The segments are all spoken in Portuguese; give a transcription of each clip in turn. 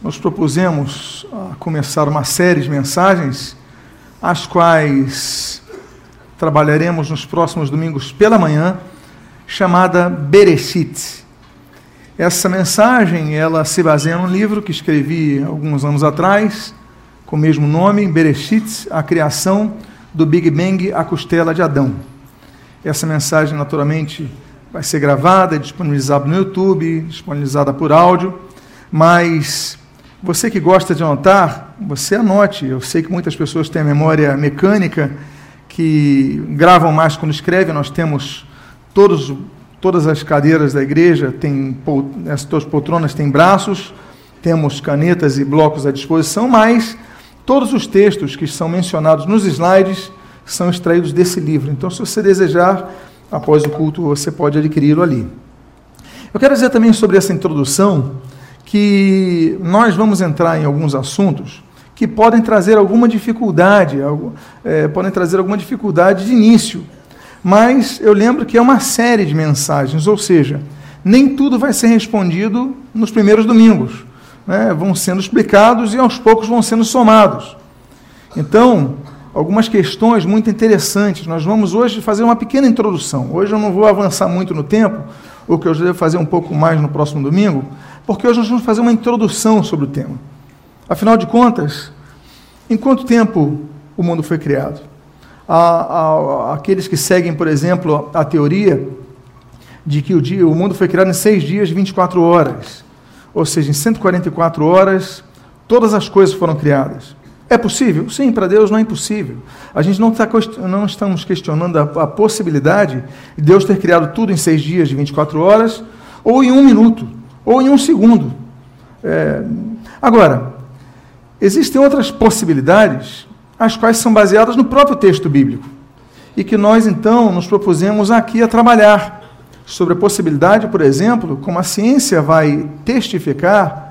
nós propusemos a começar uma série de mensagens, as quais trabalharemos nos próximos domingos pela manhã, chamada Bereshit. Essa mensagem, ela se baseia num livro que escrevi alguns anos atrás, com o mesmo nome, Bereshit, a criação do Big Bang, a costela de Adão. Essa mensagem, naturalmente, vai ser gravada, disponibilizada no YouTube, disponibilizada por áudio, mas você que gosta de anotar, você anote. Eu sei que muitas pessoas têm a memória mecânica, que gravam mais quando escrevem. Nós temos todos, todas as cadeiras da igreja, tem, as poltronas têm braços, temos canetas e blocos à disposição, mas todos os textos que são mencionados nos slides são extraídos desse livro. Então, se você desejar, após o culto, você pode adquiri-lo ali. Eu quero dizer também sobre essa introdução que nós vamos entrar em alguns assuntos que podem trazer alguma dificuldade, é, podem trazer alguma dificuldade de início. Mas eu lembro que é uma série de mensagens, ou seja, nem tudo vai ser respondido nos primeiros domingos. Né? Vão sendo explicados e aos poucos vão sendo somados. Então, algumas questões muito interessantes. Nós vamos hoje fazer uma pequena introdução. Hoje eu não vou avançar muito no tempo, o que eu devo fazer um pouco mais no próximo domingo, porque hoje nós vamos fazer uma introdução sobre o tema. Afinal de contas, em quanto tempo o mundo foi criado? Há, há, aqueles que seguem, por exemplo, a teoria de que o, dia, o mundo foi criado em seis dias, 24 horas. Ou seja, em 144 horas, todas as coisas foram criadas. É possível? Sim, para Deus não é impossível. A gente não, está, não estamos questionando a, a, possibilidade de Deus ter criado tudo em seis dias de 24 horas, ou em um minuto ou em um segundo. É... Agora, existem outras possibilidades, as quais são baseadas no próprio texto bíblico, e que nós então nos propusemos aqui a trabalhar sobre a possibilidade, por exemplo, como a ciência vai testificar,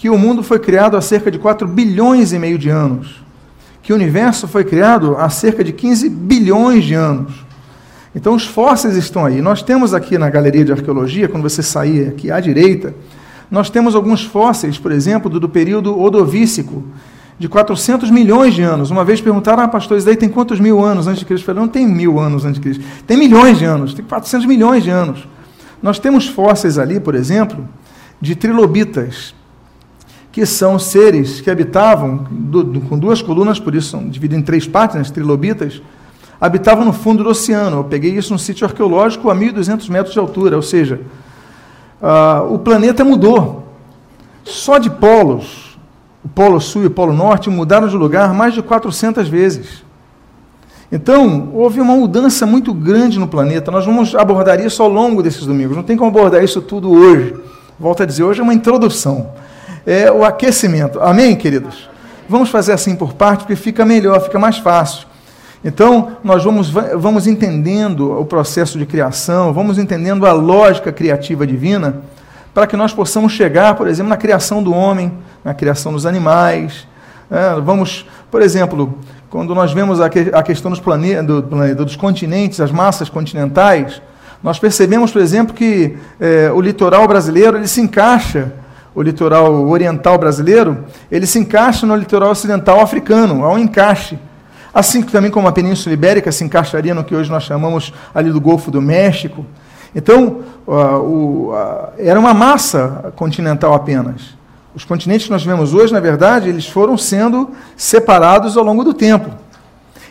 que o mundo foi criado há cerca de 4 bilhões e meio de anos, que o universo foi criado há cerca de 15 bilhões de anos então os fósseis estão aí. Nós temos aqui na galeria de arqueologia, quando você sair aqui à direita, nós temos alguns fósseis, por exemplo, do, do período odovícico, de 400 milhões de anos. Uma vez perguntaram, ah, pastor, isso daí tem quantos mil anos antes de Cristo? Eu falei, não tem mil anos antes de Cristo. Tem milhões de anos, tem 400 milhões de anos. Nós temos fósseis ali, por exemplo, de trilobitas, que são seres que habitavam do, do, com duas colunas, por isso são divididos em três partes, né, trilobitas, habitavam no fundo do oceano. Eu peguei isso num sítio arqueológico a 1.200 metros de altura, ou seja, uh, o planeta mudou. Só de polos, o Polo Sul e o Polo Norte mudaram de lugar mais de 400 vezes. Então, houve uma mudança muito grande no planeta. Nós vamos abordar isso ao longo desses domingos. Não tem como abordar isso tudo hoje. Volto a dizer, hoje é uma introdução. É o aquecimento. Amém, queridos? Vamos fazer assim por parte, porque fica melhor, fica mais fácil. Então, nós vamos, vamos entendendo o processo de criação, vamos entendendo a lógica criativa divina, para que nós possamos chegar, por exemplo, na criação do homem, na criação dos animais. É, vamos, por exemplo, quando nós vemos a, que, a questão dos, plane, do, dos continentes, as massas continentais, nós percebemos, por exemplo, que é, o litoral brasileiro ele se encaixa, o litoral oriental brasileiro, ele se encaixa no litoral ocidental africano, há um encaixe. Assim também como a Península Ibérica se encaixaria no que hoje nós chamamos ali do Golfo do México. Então, uh, uh, era uma massa continental apenas. Os continentes que nós vemos hoje, na verdade, eles foram sendo separados ao longo do tempo.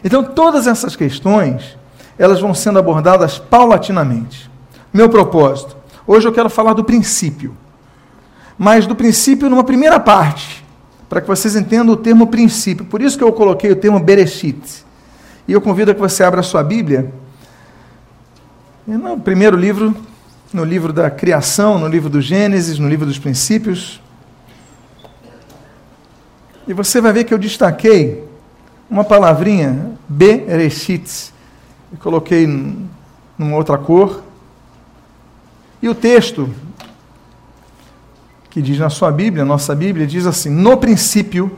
Então, todas essas questões, elas vão sendo abordadas paulatinamente. Meu propósito, hoje eu quero falar do princípio. Mas do princípio numa primeira parte, para que vocês entendam o termo princípio. Por isso que eu coloquei o termo Bereshit. E eu convido a que você abra a sua Bíblia. No primeiro livro, no livro da criação, no livro do Gênesis, no livro dos princípios. E você vai ver que eu destaquei uma palavrinha, Bereshit. E coloquei numa outra cor. E o texto que diz na sua Bíblia, nossa Bíblia, diz assim: No princípio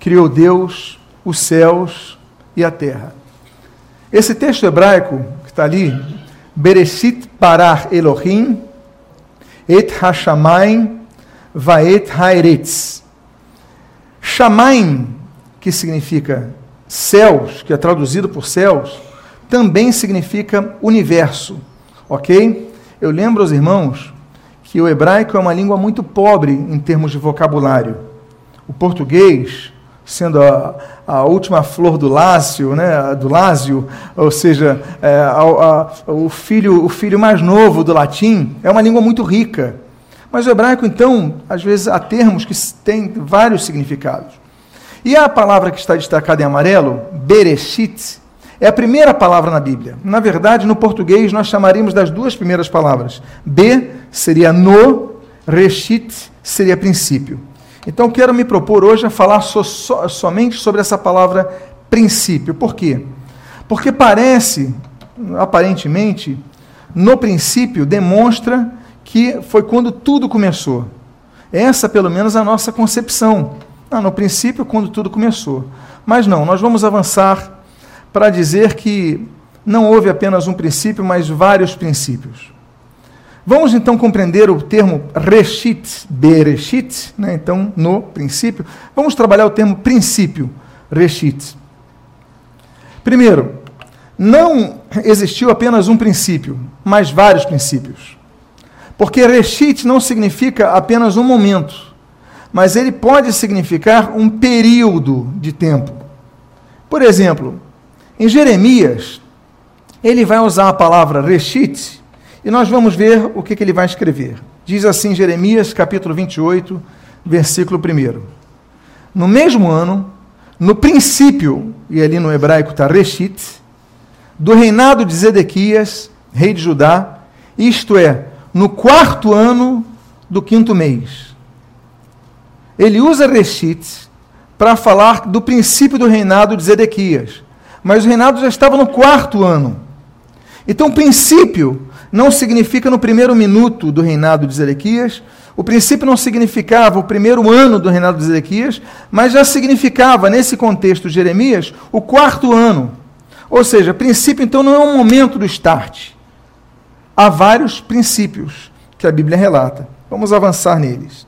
criou Deus os céus e a terra. Esse texto hebraico que está ali, Bereshit parar Elohim, et hashamayim Vaet Haeretz. Shamaim, que significa céus, que é traduzido por céus, também significa universo, ok? Eu lembro aos irmãos que o hebraico é uma língua muito pobre em termos de vocabulário. O português, sendo a, a última flor do lácio, né, do lásio, ou seja, é, a, a, o, filho, o filho mais novo do latim, é uma língua muito rica. Mas o hebraico, então, às vezes há termos que têm vários significados. E a palavra que está destacada em amarelo, Bereshit, é a primeira palavra na Bíblia. Na verdade, no português, nós chamaríamos das duas primeiras palavras. B seria no, Reshit seria princípio. Então, quero me propor hoje a falar so, so, somente sobre essa palavra princípio. Por quê? Porque parece, aparentemente, no princípio, demonstra que foi quando tudo começou. Essa, pelo menos, é a nossa concepção. Ah, no princípio, quando tudo começou. Mas não, nós vamos avançar para dizer que não houve apenas um princípio, mas vários princípios. Vamos então compreender o termo reshit, bereshit, né? então no princípio. Vamos trabalhar o termo princípio, reshit. Primeiro, não existiu apenas um princípio, mas vários princípios. Porque reshit não significa apenas um momento mas ele pode significar um período de tempo. Por exemplo, em Jeremias, ele vai usar a palavra reshit, e nós vamos ver o que, que ele vai escrever. Diz assim Jeremias, capítulo 28, versículo 1. No mesmo ano, no princípio, e ali no hebraico está reshit, do reinado de Zedequias, rei de Judá, isto é, no quarto ano do quinto mês ele usa Reshit para falar do princípio do reinado de Zedequias. Mas o reinado já estava no quarto ano. Então, princípio não significa no primeiro minuto do reinado de Zedequias, o princípio não significava o primeiro ano do reinado de Zedequias, mas já significava, nesse contexto de Jeremias, o quarto ano. Ou seja, princípio então não é um momento do start. Há vários princípios que a Bíblia relata. Vamos avançar neles.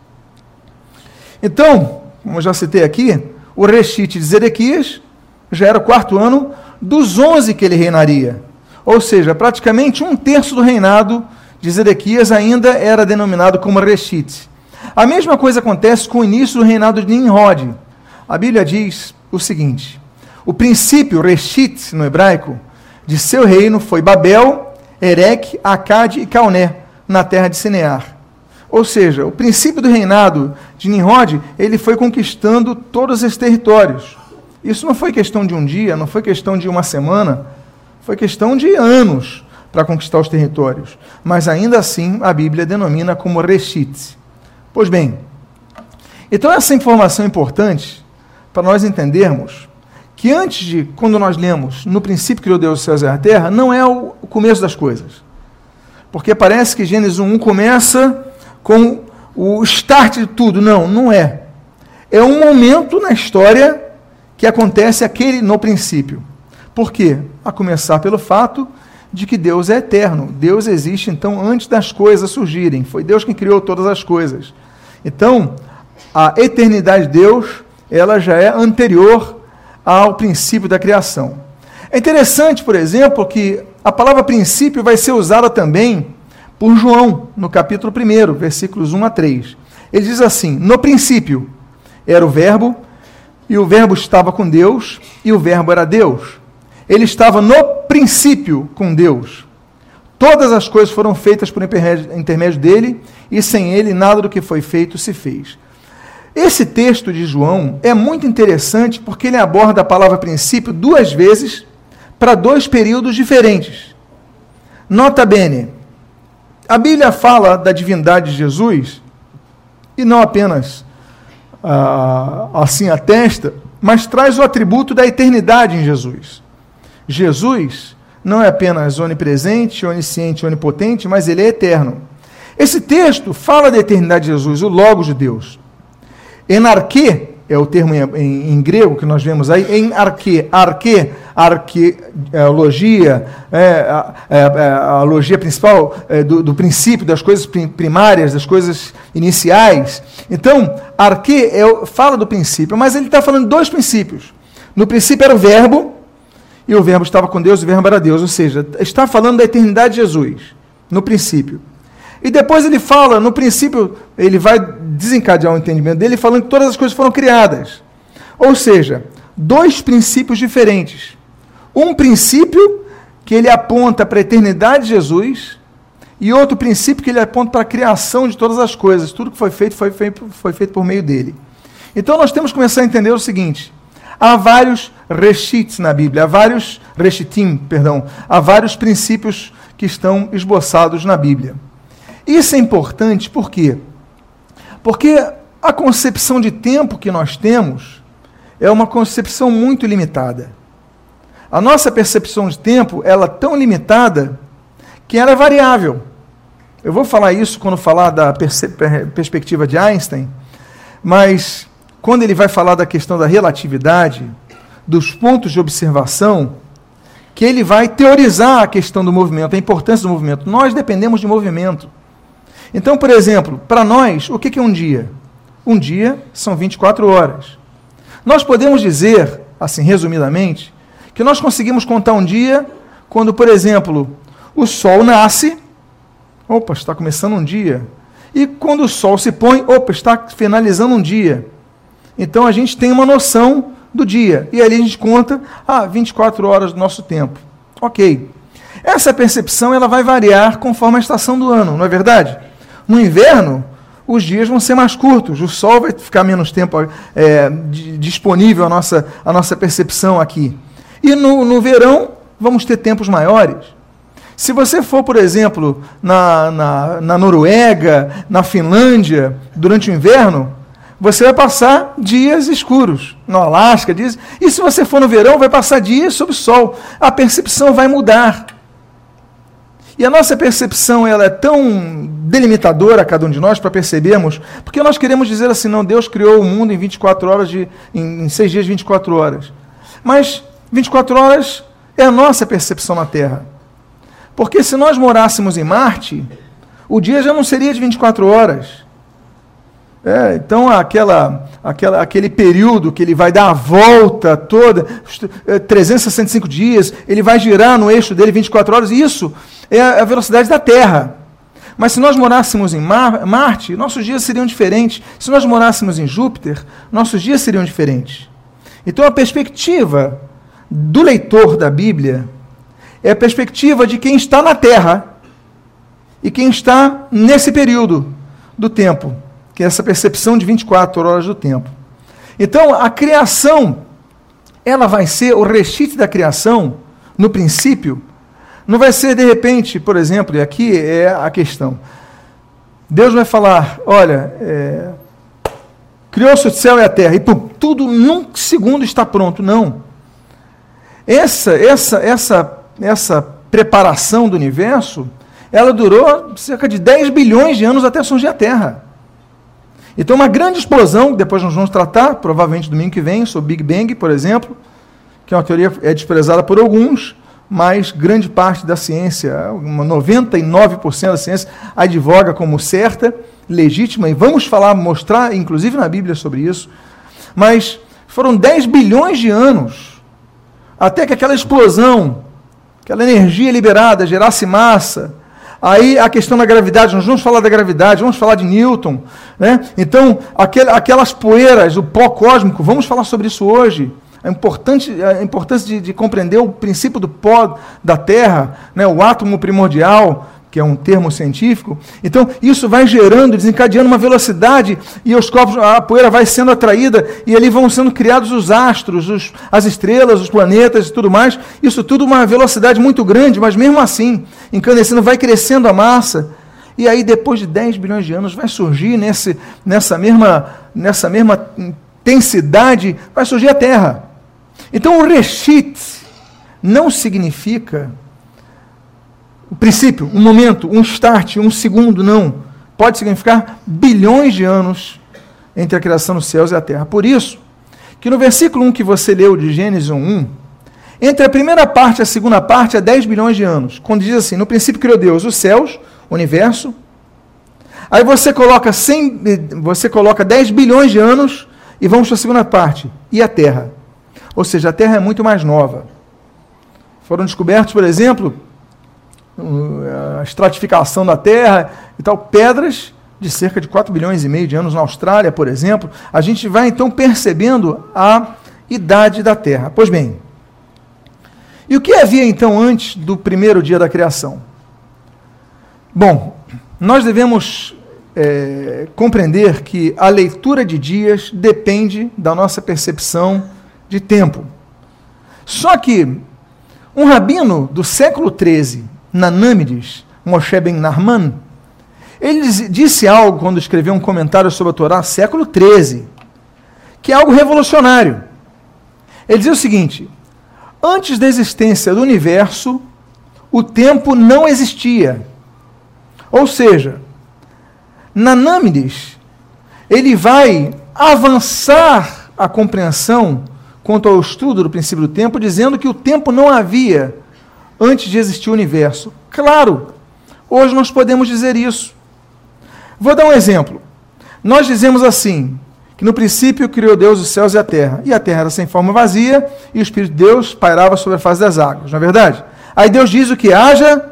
Então, como eu já citei aqui, o reshit de Zedequias já era o quarto ano dos onze que ele reinaria. Ou seja, praticamente um terço do reinado de Zedequias ainda era denominado como reshit. A mesma coisa acontece com o início do reinado de Nimrod. A Bíblia diz o seguinte: o princípio, reshit no hebraico, de seu reino foi Babel, Erech, Acade e Cauné, na terra de Sinear. Ou seja, o princípio do reinado de Nimrod, ele foi conquistando todos esses territórios. Isso não foi questão de um dia, não foi questão de uma semana, foi questão de anos para conquistar os territórios. Mas ainda assim, a Bíblia denomina como Reshit. Pois bem, então essa informação é importante para nós entendermos que antes de, quando nós lemos no princípio criou Deus os céus e a terra, não é o começo das coisas. Porque parece que Gênesis 1 começa com o start de tudo. Não, não é. É um momento na história que acontece aquele no princípio. Por quê? A começar pelo fato de que Deus é eterno. Deus existe então antes das coisas surgirem. Foi Deus quem criou todas as coisas. Então, a eternidade de Deus, ela já é anterior ao princípio da criação. É interessante, por exemplo, que a palavra princípio vai ser usada também por João, no capítulo 1, versículos 1 a 3. Ele diz assim: No princípio era o Verbo, e o Verbo estava com Deus, e o Verbo era Deus. Ele estava no princípio com Deus. Todas as coisas foram feitas por intermédio dele, e sem ele nada do que foi feito se fez. Esse texto de João é muito interessante porque ele aborda a palavra princípio duas vezes para dois períodos diferentes. Nota bene, a Bíblia fala da divindade de Jesus, e não apenas ah, assim atesta, mas traz o atributo da eternidade em Jesus. Jesus não é apenas onipresente, onisciente, onipotente, mas ele é eterno. Esse texto fala da eternidade de Jesus, o Logos de Deus. Enarque é o termo em, em, em, grego que nós vemos aí, em arque, arque, arqueologia, é, a, é, é, a, logia principal é, do, do, princípio, das coisas primárias, das coisas iniciais. Então, arque é, fala do princípio, mas ele está falando dois princípios. No princípio era o verbo, e o verbo estava com Deus, e o verbo era Deus, ou seja, está falando da eternidade de Jesus, no princípio. E depois ele fala, no princípio, ele vai desencadear o entendimento dele falando que todas as coisas foram criadas. Ou seja, dois princípios diferentes. Um princípio que ele aponta para a eternidade de Jesus e outro princípio que ele aponta para a criação de todas as coisas. Tudo que foi feito foi feito, foi feito por meio dele. Então nós temos que começar a entender o seguinte: há vários reshits na Bíblia, há vários reshitim, perdão, há vários princípios que estão esboçados na Bíblia. Isso é importante por quê? Porque a concepção de tempo que nós temos é uma concepção muito limitada. A nossa percepção de tempo, ela é tão limitada que ela é variável. Eu vou falar isso quando falar da perspectiva de Einstein, mas quando ele vai falar da questão da relatividade, dos pontos de observação, que ele vai teorizar a questão do movimento, a importância do movimento. Nós dependemos de movimento. Então, por exemplo, para nós, o que é um dia? Um dia são 24 horas. Nós podemos dizer, assim, resumidamente, que nós conseguimos contar um dia quando, por exemplo, o sol nasce, opa, está começando um dia. E quando o sol se põe, opa, está finalizando um dia. Então a gente tem uma noção do dia. E ali a gente conta, ah, 24 horas do nosso tempo. Ok. Essa percepção ela vai variar conforme a estação do ano, não é verdade? No inverno, os dias vão ser mais curtos, o sol vai ficar menos tempo é, disponível à nossa, à nossa percepção aqui. E no, no verão, vamos ter tempos maiores. Se você for, por exemplo, na, na, na Noruega, na Finlândia, durante o inverno, você vai passar dias escuros. No Alasca, dias. E se você for no verão, vai passar dias sob sol. A percepção vai mudar. E a nossa percepção ela é tão delimitadora a cada um de nós para percebermos, porque nós queremos dizer assim, não, Deus criou o mundo em 24 horas, de, em, em seis dias, 24 horas. Mas 24 horas é a nossa percepção na Terra. Porque se nós morássemos em Marte, o dia já não seria de 24 horas. É, então, aquela, aquela, aquele período que ele vai dar a volta toda, 365 é, dias, ele vai girar no eixo dele 24 horas, isso é a velocidade da Terra. Mas se nós morássemos em Mar Marte, nossos dias seriam diferentes. Se nós morássemos em Júpiter, nossos dias seriam diferentes. Então, a perspectiva do leitor da Bíblia é a perspectiva de quem está na Terra e quem está nesse período do tempo, que é essa percepção de 24 horas do tempo. Então, a criação, ela vai ser o restite da criação, no princípio, não vai ser de repente, por exemplo, e aqui é a questão. Deus vai falar: olha, é, criou-se o céu e a terra, e pum, tudo num segundo está pronto. Não. Essa, essa, essa, essa preparação do universo, ela durou cerca de 10 bilhões de anos até surgir a Terra. Então, uma grande explosão, depois nós vamos tratar, provavelmente domingo que vem, sobre Big Bang, por exemplo, que é uma teoria é desprezada por alguns, mas grande parte da ciência, 99% da ciência, advoga como certa, legítima, e vamos falar, mostrar, inclusive na Bíblia, sobre isso. Mas foram 10 bilhões de anos até que aquela explosão, aquela energia liberada gerasse massa. Aí a questão da gravidade, nós vamos falar da gravidade, vamos falar de Newton. Né? Então, aquelas poeiras, o pó cósmico, vamos falar sobre isso hoje. A, importante, a importância de, de compreender o princípio do pó da Terra, né? o átomo primordial, que é um termo científico. Então, isso vai gerando, desencadeando uma velocidade e os corpos, a poeira vai sendo atraída e ali vão sendo criados os astros, os, as estrelas, os planetas e tudo mais. Isso tudo uma velocidade muito grande, mas mesmo assim, incandescendo, vai crescendo a massa. E aí, depois de 10 bilhões de anos, vai surgir nesse, nessa, mesma, nessa mesma intensidade, vai surgir a Terra. Então, o reshit não significa o princípio, um momento, um start, um segundo, não. Pode significar bilhões de anos entre a criação dos céus e a terra. Por isso, que no versículo 1 que você leu de Gênesis 1, Entre a primeira parte e a segunda parte, é 10 bilhões de anos. Quando diz assim, no princípio criou Deus os céus, o universo. Aí você coloca 100, você coloca 10 bilhões de anos e vamos para a segunda parte. E a Terra? Ou seja, a Terra é muito mais nova. Foram descobertos, por exemplo, a estratificação da Terra e tal, pedras de cerca de 4 bilhões e meio de anos na Austrália, por exemplo. A gente vai então percebendo a idade da Terra. Pois bem, e o que havia então antes do primeiro dia da criação? Bom, nós devemos é, compreender que a leitura de dias depende da nossa percepção de tempo. Só que um rabino do século XIII, Nanâmides, Moshe Ben Narman, ele disse algo quando escreveu um comentário sobre a Torá, século XIII, que é algo revolucionário. Ele dizia o seguinte: Antes da existência do universo, o tempo não existia. Ou seja, Nanâmides, ele vai avançar a compreensão quanto ao estudo do princípio do tempo, dizendo que o tempo não havia antes de existir o universo. Claro, hoje nós podemos dizer isso. Vou dar um exemplo. Nós dizemos assim: que no princípio criou Deus os céus e a terra. E a terra era sem forma vazia, e o Espírito de Deus pairava sobre a face das águas, não é verdade? Aí Deus diz o que haja,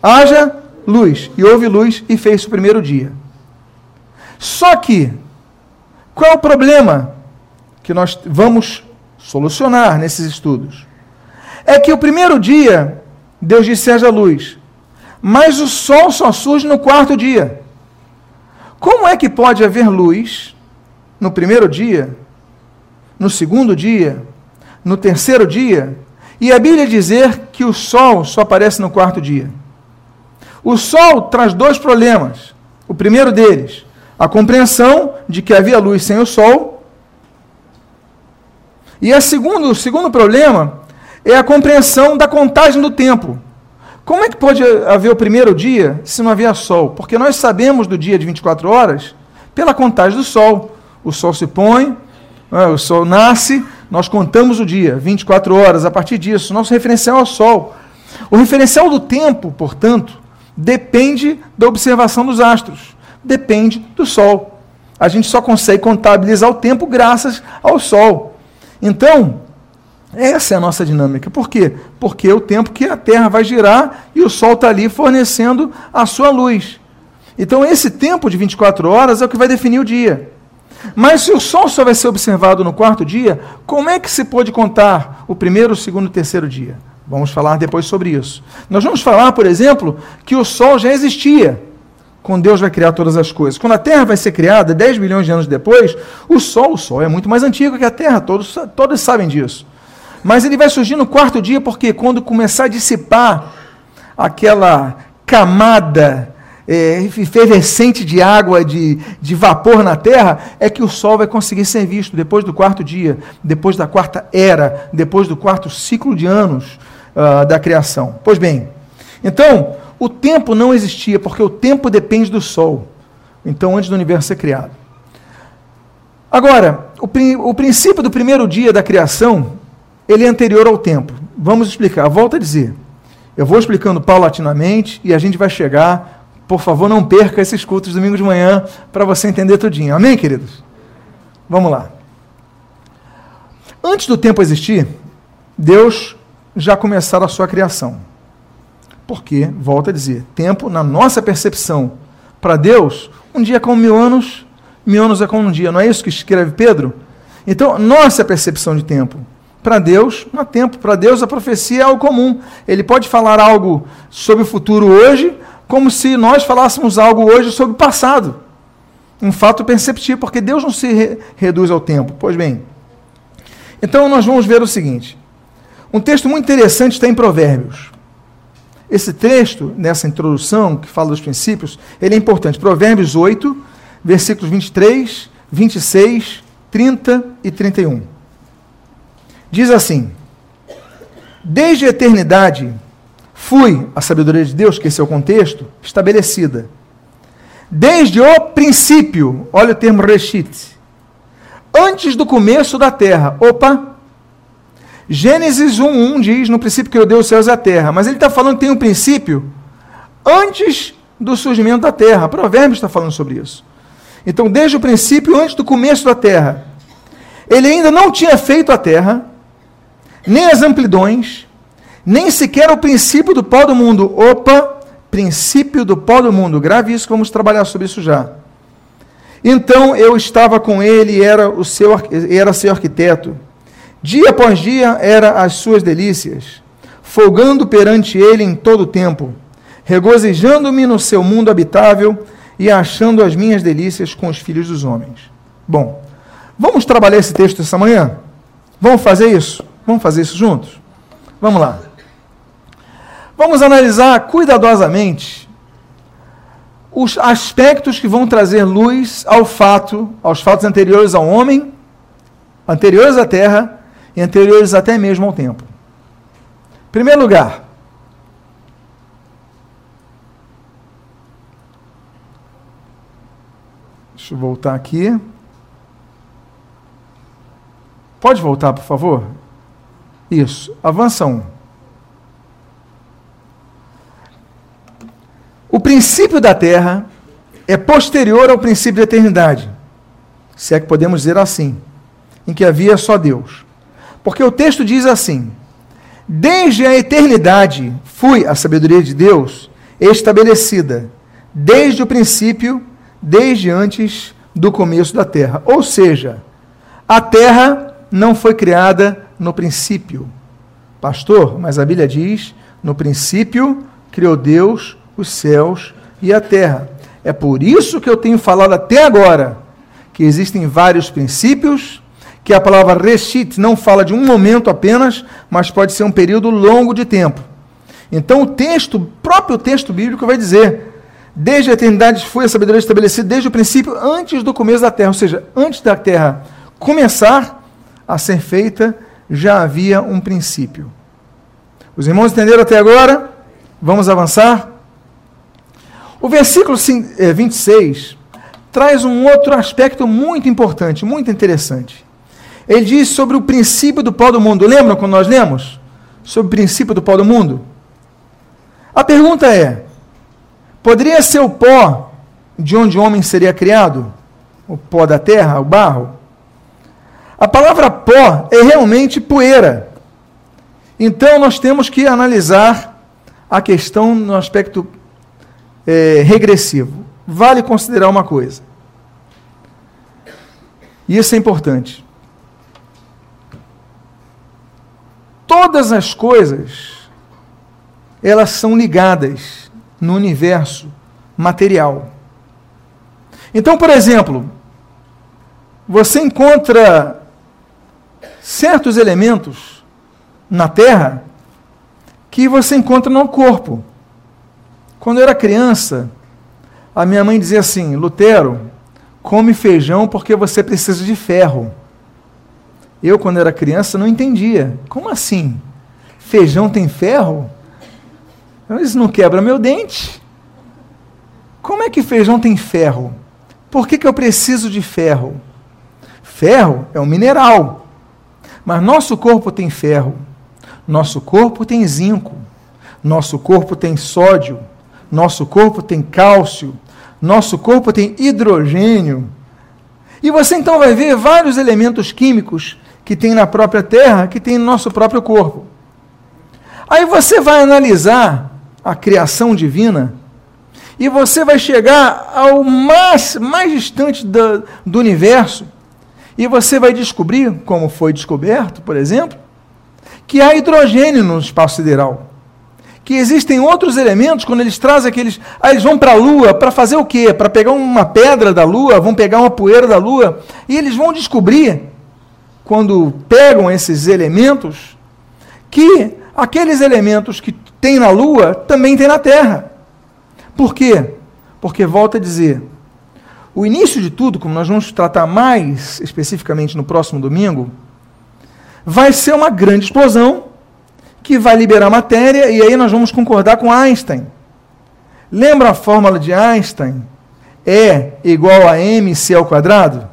haja luz. E houve luz e fez o primeiro dia. Só que, qual é o problema que nós vamos solucionar nesses estudos? É que o primeiro dia, Deus disse haja luz. Mas o sol só surge no quarto dia. Como é que pode haver luz no primeiro dia, no segundo dia, no terceiro dia, e a Bíblia dizer que o sol só aparece no quarto dia. O sol traz dois problemas. O primeiro deles, a compreensão de que havia luz sem o sol. E a segundo, o segundo problema é a compreensão da contagem do tempo. Como é que pode haver o primeiro dia se não havia sol? Porque nós sabemos do dia de 24 horas pela contagem do sol o sol se põe, né, o sol nasce, nós contamos o dia, 24 horas, a partir disso, nosso referencial é o sol. O referencial do tempo, portanto, depende da observação dos astros, depende do sol. A gente só consegue contabilizar o tempo graças ao sol. Então, essa é a nossa dinâmica. Por quê? Porque é o tempo que a Terra vai girar e o Sol está ali fornecendo a sua luz. Então, esse tempo de 24 horas é o que vai definir o dia. Mas se o sol só vai ser observado no quarto dia, como é que se pode contar o primeiro, o segundo e o terceiro dia? Vamos falar depois sobre isso. Nós vamos falar, por exemplo, que o sol já existia quando Deus vai criar todas as coisas. Quando a Terra vai ser criada, 10 bilhões de anos depois, o Sol, o Sol é muito mais antigo que a Terra, todos, todos sabem disso. Mas ele vai surgir no quarto dia, porque quando começar a dissipar aquela camada é, efervescente de água, de, de vapor na terra, é que o sol vai conseguir ser visto depois do quarto dia, depois da quarta era, depois do quarto ciclo de anos uh, da criação. Pois bem, então, o tempo não existia, porque o tempo depende do sol. Então, antes do universo ser criado. Agora, o, o princípio do primeiro dia da criação, ele é anterior ao tempo. Vamos explicar. Volto a dizer. Eu vou explicando paulatinamente e a gente vai chegar por favor, não perca esses cultos domingo de manhã para você entender tudinho. Amém, queridos? Vamos lá. Antes do tempo existir, Deus já começara a sua criação. Porque, volta a dizer, tempo, na nossa percepção, para Deus, um dia é como mil anos, mil anos é como um dia. Não é isso que escreve Pedro? Então, nossa percepção de tempo. Para Deus, não há tempo. Para Deus, a profecia é algo comum. Ele pode falar algo sobre o futuro hoje, como se nós falássemos algo hoje sobre o passado. Um fato perceptível, porque Deus não se re reduz ao tempo. Pois bem, então nós vamos ver o seguinte. Um texto muito interessante está em Provérbios. Esse texto, nessa introdução, que fala dos princípios, ele é importante. Provérbios 8, versículos 23, 26, 30 e 31. Diz assim: Desde a eternidade fui a sabedoria de Deus, que esse é o contexto, estabelecida. Desde o princípio, olha o termo reshit, antes do começo da terra. Opa! Gênesis 1.1 diz, no princípio que eu dei os céus e a terra. Mas ele está falando que tem um princípio antes do surgimento da terra. Provérbios está falando sobre isso. Então, desde o princípio, antes do começo da terra, ele ainda não tinha feito a terra, nem as amplidões, nem sequer o princípio do pó do mundo. Opa, princípio do pó do mundo. Grave isso, vamos trabalhar sobre isso já. Então eu estava com ele era, o seu, era seu arquiteto. Dia após dia era as suas delícias, folgando perante ele em todo o tempo, regozijando-me no seu mundo habitável e achando as minhas delícias com os filhos dos homens. Bom, vamos trabalhar esse texto essa manhã? Vamos fazer isso? Vamos fazer isso juntos? Vamos lá. Vamos analisar cuidadosamente os aspectos que vão trazer luz ao fato, aos fatos anteriores ao homem, anteriores à terra e anteriores até mesmo ao tempo. Em primeiro lugar, deixa eu voltar aqui. Pode voltar, por favor? Isso, avança um. O princípio da terra é posterior ao princípio da eternidade, se é que podemos dizer assim, em que havia só Deus. Porque o texto diz assim: Desde a eternidade fui a sabedoria de Deus estabelecida, desde o princípio, desde antes do começo da terra. Ou seja, a terra não foi criada no princípio. Pastor, mas a Bíblia diz: no princípio criou Deus os céus e a terra. É por isso que eu tenho falado até agora que existem vários princípios, que a palavra reshit não fala de um momento apenas, mas pode ser um período longo de tempo. Então o texto, próprio texto bíblico vai dizer: desde a eternidade foi a sabedoria estabelecida desde o princípio, antes do começo da terra, ou seja, antes da terra começar a ser feita, já havia um princípio. Os irmãos entenderam até agora? Vamos avançar? O versículo 26 eh, traz um outro aspecto muito importante, muito interessante. Ele diz sobre o princípio do pó do mundo. Lembram quando nós lemos? Sobre o princípio do pó do mundo? A pergunta é: poderia ser o pó de onde o homem seria criado? O pó da terra, o barro? A palavra pó é realmente poeira. Então nós temos que analisar a questão no aspecto é, regressivo. Vale considerar uma coisa. E isso é importante. Todas as coisas, elas são ligadas no universo material. Então, por exemplo, você encontra certos elementos na Terra que você encontra no corpo. Quando eu era criança, a minha mãe dizia assim: Lutero, come feijão porque você precisa de ferro. Eu, quando era criança, não entendia. Como assim? Feijão tem ferro? Isso não quebra meu dente. Como é que feijão tem ferro? Por que, que eu preciso de ferro? Ferro é um mineral. Mas nosso corpo tem ferro. Nosso corpo tem zinco. Nosso corpo tem sódio. Nosso corpo tem cálcio, nosso corpo tem hidrogênio. E você então vai ver vários elementos químicos que tem na própria Terra, que tem no nosso próprio corpo. Aí você vai analisar a criação divina e você vai chegar ao mais, mais distante do, do universo e você vai descobrir, como foi descoberto, por exemplo, que há hidrogênio no espaço sideral que existem outros elementos, quando eles trazem aqueles. Ah, eles vão para a Lua para fazer o quê? Para pegar uma pedra da Lua, vão pegar uma poeira da Lua, e eles vão descobrir, quando pegam esses elementos, que aqueles elementos que tem na Lua também tem na Terra. Por quê? Porque, volta a dizer, o início de tudo, como nós vamos tratar mais especificamente no próximo domingo, vai ser uma grande explosão que vai liberar matéria, e aí nós vamos concordar com Einstein. Lembra a fórmula de Einstein? E igual a mc ao quadrado?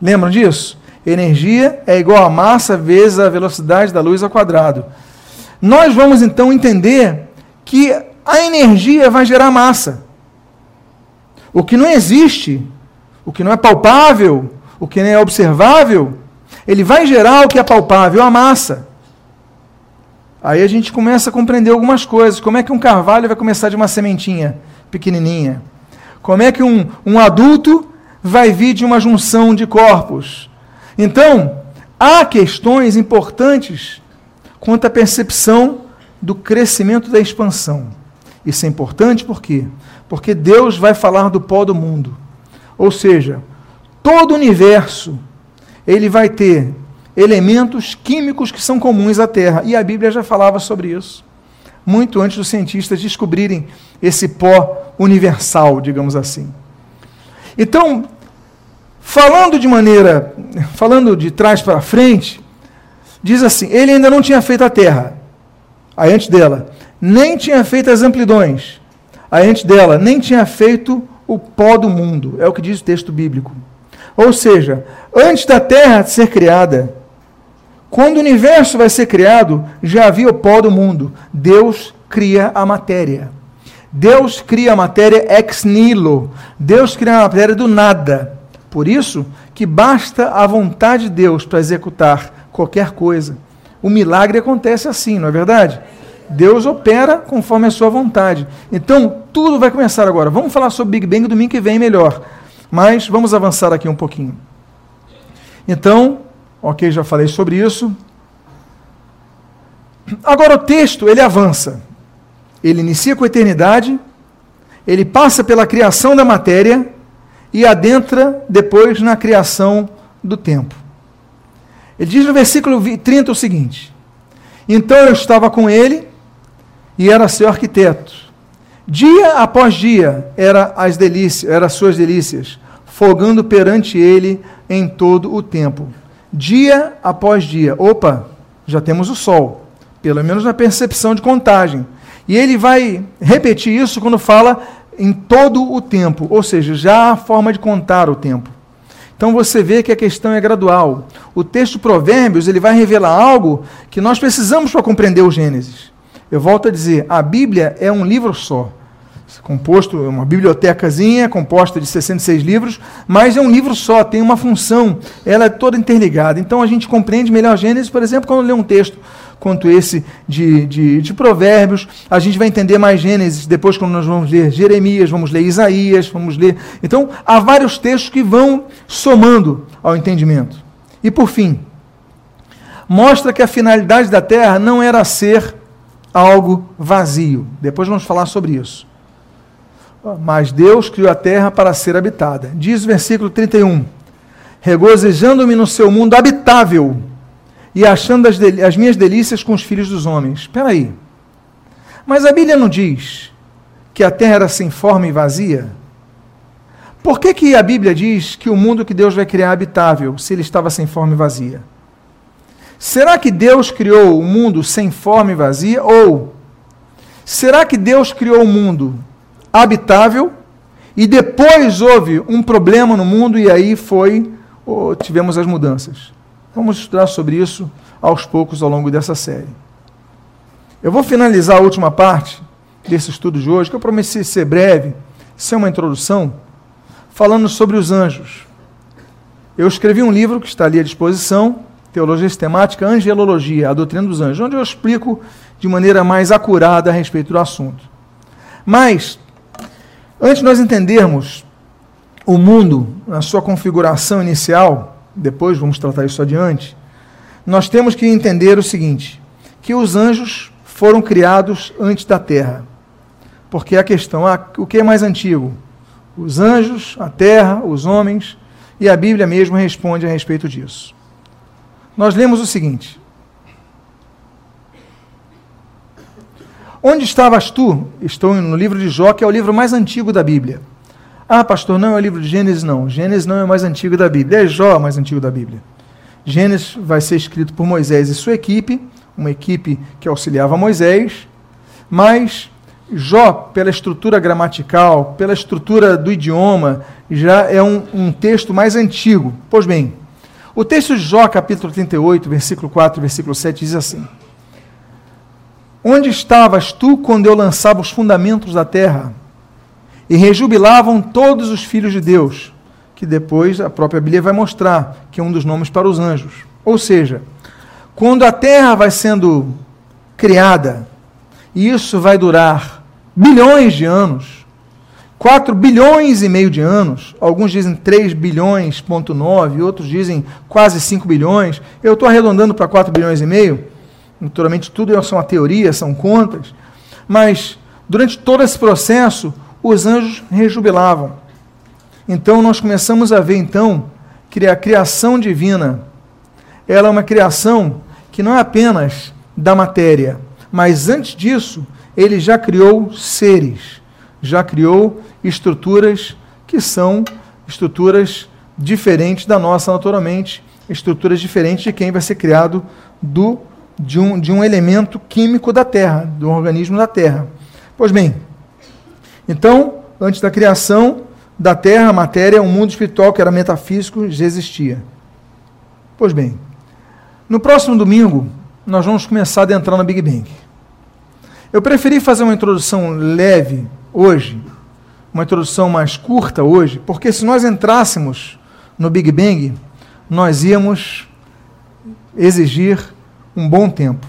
Lembram disso? Energia é igual a massa vezes a velocidade da luz ao quadrado. Nós vamos então entender que a energia vai gerar massa. O que não existe, o que não é palpável, o que não é observável, ele vai gerar o que é palpável, a massa. Aí a gente começa a compreender algumas coisas. Como é que um carvalho vai começar de uma sementinha pequenininha? Como é que um, um adulto vai vir de uma junção de corpos? Então, há questões importantes quanto à percepção do crescimento da expansão. Isso é importante por quê? Porque Deus vai falar do pó do mundo. Ou seja, todo o universo ele vai ter elementos químicos que são comuns à Terra. E a Bíblia já falava sobre isso. Muito antes dos cientistas descobrirem esse pó universal, digamos assim. Então, falando de maneira, falando de trás para frente, diz assim: ele ainda não tinha feito a terra, aí antes dela, nem tinha feito as amplidões, aí antes dela, nem tinha feito o pó do mundo. É o que diz o texto bíblico. Ou seja, antes da terra ser criada, quando o universo vai ser criado, já havia o pó do mundo. Deus cria a matéria. Deus cria a matéria ex nihilo. Deus cria a matéria do nada. Por isso que basta a vontade de Deus para executar qualquer coisa. O milagre acontece assim, não é verdade? Deus opera conforme a sua vontade. Então, tudo vai começar agora. Vamos falar sobre Big Bang domingo que vem melhor. Mas vamos avançar aqui um pouquinho. Então, ok, já falei sobre isso. Agora o texto, ele avança. Ele inicia com a eternidade, ele passa pela criação da matéria e adentra depois na criação do tempo. Ele diz no versículo 30 o seguinte: Então eu estava com ele e era seu arquiteto. Dia após dia era as delícias, eram as suas delícias, folgando perante ele em todo o tempo. Dia após dia. Opa, já temos o sol, pelo menos na percepção de contagem. E ele vai repetir isso quando fala em todo o tempo, ou seja, já a forma de contar o tempo. Então você vê que a questão é gradual. O texto Provérbios ele vai revelar algo que nós precisamos para compreender o Gênesis. Eu volto a dizer, a Bíblia é um livro só. Composto, uma bibliotecazinha composta de 66 livros, mas é um livro só, tem uma função, ela é toda interligada. Então a gente compreende melhor Gênesis, por exemplo, quando lê um texto quanto esse de, de, de, Provérbios. A gente vai entender mais Gênesis depois, quando nós vamos ler Jeremias, vamos ler Isaías, vamos ler. Então, há vários textos que vão somando ao entendimento. E por fim, mostra que a finalidade da terra não era ser algo vazio. Depois vamos falar sobre isso. Mas Deus criou a terra para ser habitada. Diz o versículo 31. Regozijando-me no seu mundo habitável e achando as, as minhas delícias com os filhos dos homens. Espera aí. Mas a Bíblia não diz que a terra era sem forma e vazia? Por que, que a Bíblia diz que o mundo que Deus vai criar é habitável se ele estava sem forma e vazia? Será que Deus criou o mundo sem forma e vazia? Ou será que Deus criou o mundo habitável e depois houve um problema no mundo e aí foi, tivemos as mudanças? Vamos estudar sobre isso aos poucos ao longo dessa série. Eu vou finalizar a última parte desse estudo de hoje, que eu prometi ser breve, ser uma introdução, falando sobre os anjos. Eu escrevi um livro que está ali à disposição, Teologia Sistemática, Angelologia, a doutrina dos anjos, onde eu explico de maneira mais acurada a respeito do assunto. Mas, antes de nós entendermos o mundo na sua configuração inicial, depois vamos tratar isso adiante, nós temos que entender o seguinte: que os anjos foram criados antes da terra. Porque a questão, ah, o que é mais antigo? Os anjos, a terra, os homens, e a Bíblia mesmo responde a respeito disso. Nós lemos o seguinte: Onde estavas tu? Estou no livro de Jó, que é o livro mais antigo da Bíblia. Ah, pastor, não é o livro de Gênesis, não. Gênesis não é o mais antigo da Bíblia. É Jó o mais antigo da Bíblia. Gênesis vai ser escrito por Moisés e sua equipe, uma equipe que auxiliava Moisés, mas Jó, pela estrutura gramatical, pela estrutura do idioma, já é um, um texto mais antigo. Pois bem, O texto de Jó, capítulo 38, versículo 4 versículo 7, diz assim: Onde estavas tu quando eu lançava os fundamentos da terra? E rejubilavam todos os filhos de Deus, que depois a própria Bíblia vai mostrar que é um dos nomes para os anjos. Ou seja, quando a terra vai sendo criada, e isso vai durar bilhões de anos, 4 bilhões e meio de anos, alguns dizem 3 bilhões, ponto 9, outros dizem quase 5 bilhões, eu estou arredondando para 4 bilhões e meio, naturalmente tudo é só uma teoria, são contas, mas durante todo esse processo, os anjos rejubilavam. Então nós começamos a ver então que a criação divina, ela é uma criação que não é apenas da matéria, mas antes disso, ele já criou seres, já criou estruturas que são estruturas diferentes da nossa, naturalmente, estruturas diferentes de quem vai ser criado do, de, um, de um elemento químico da Terra, do organismo da Terra. Pois bem, então, antes da criação da Terra, a matéria, o um mundo espiritual que era metafísico já existia. Pois bem, no próximo domingo, nós vamos começar a adentrar no Big Bang. Eu preferi fazer uma introdução leve hoje, uma introdução mais curta hoje, porque se nós entrássemos no Big Bang, nós íamos exigir um bom tempo.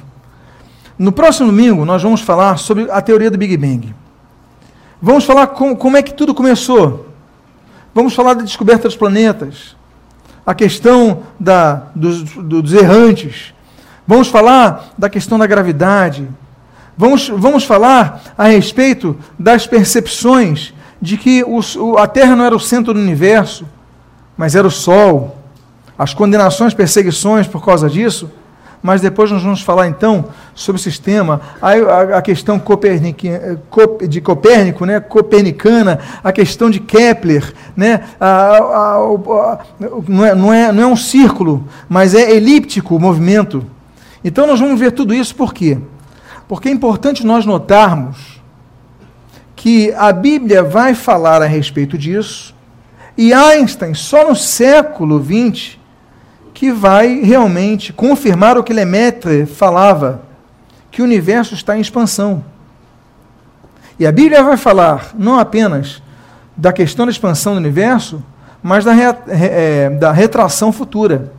No próximo domingo, nós vamos falar sobre a teoria do Big Bang. Vamos falar com, como é que tudo começou. Vamos falar da descoberta dos planetas, a questão da, dos, dos errantes. Vamos falar da questão da gravidade, Vamos, vamos falar a respeito das percepções de que o, a Terra não era o centro do universo, mas era o Sol. As condenações, perseguições por causa disso. Mas depois nós vamos falar então sobre o sistema, a, a, a questão de Copérnico, né, copernicana, a questão de Kepler, né, a, não, é, não, é, não é um círculo, mas é elíptico o movimento. Então nós vamos ver tudo isso por quê? Porque é importante nós notarmos que a Bíblia vai falar a respeito disso, e Einstein, só no século XX, que vai realmente confirmar o que Lemaitre falava, que o universo está em expansão. E a Bíblia vai falar não apenas da questão da expansão do universo, mas da, re, é, da retração futura.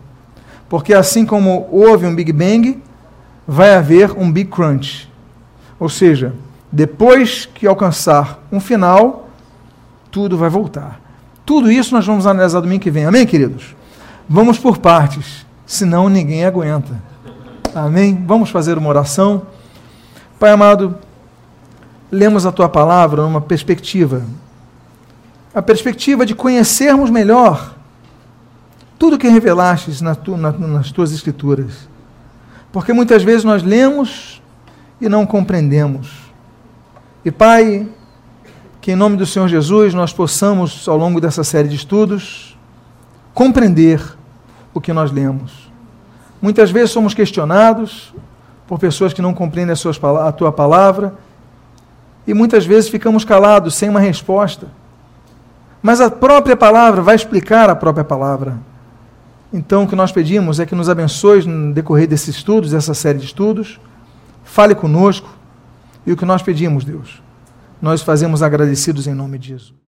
Porque assim como houve um Big Bang, vai haver um Big Crunch. Ou seja, depois que alcançar um final, tudo vai voltar. Tudo isso nós vamos analisar domingo que vem. Amém, queridos? Vamos por partes, senão ninguém aguenta. Amém? Vamos fazer uma oração. Pai amado, lemos a tua palavra numa perspectiva a perspectiva de conhecermos melhor tudo que revelastes nas tuas escrituras. Porque muitas vezes nós lemos e não compreendemos. E Pai, que em nome do Senhor Jesus nós possamos, ao longo dessa série de estudos, compreender o que nós lemos. Muitas vezes somos questionados por pessoas que não compreendem a, tua palavra e muitas vezes ficamos calados sem uma resposta. Mas a própria palavra vai explicar a própria palavra. Então, o que nós pedimos é que nos abençoe no decorrer desses estudos, dessa série de estudos. Fale conosco. E o que nós pedimos, Deus, nós fazemos agradecidos em nome de Jesus.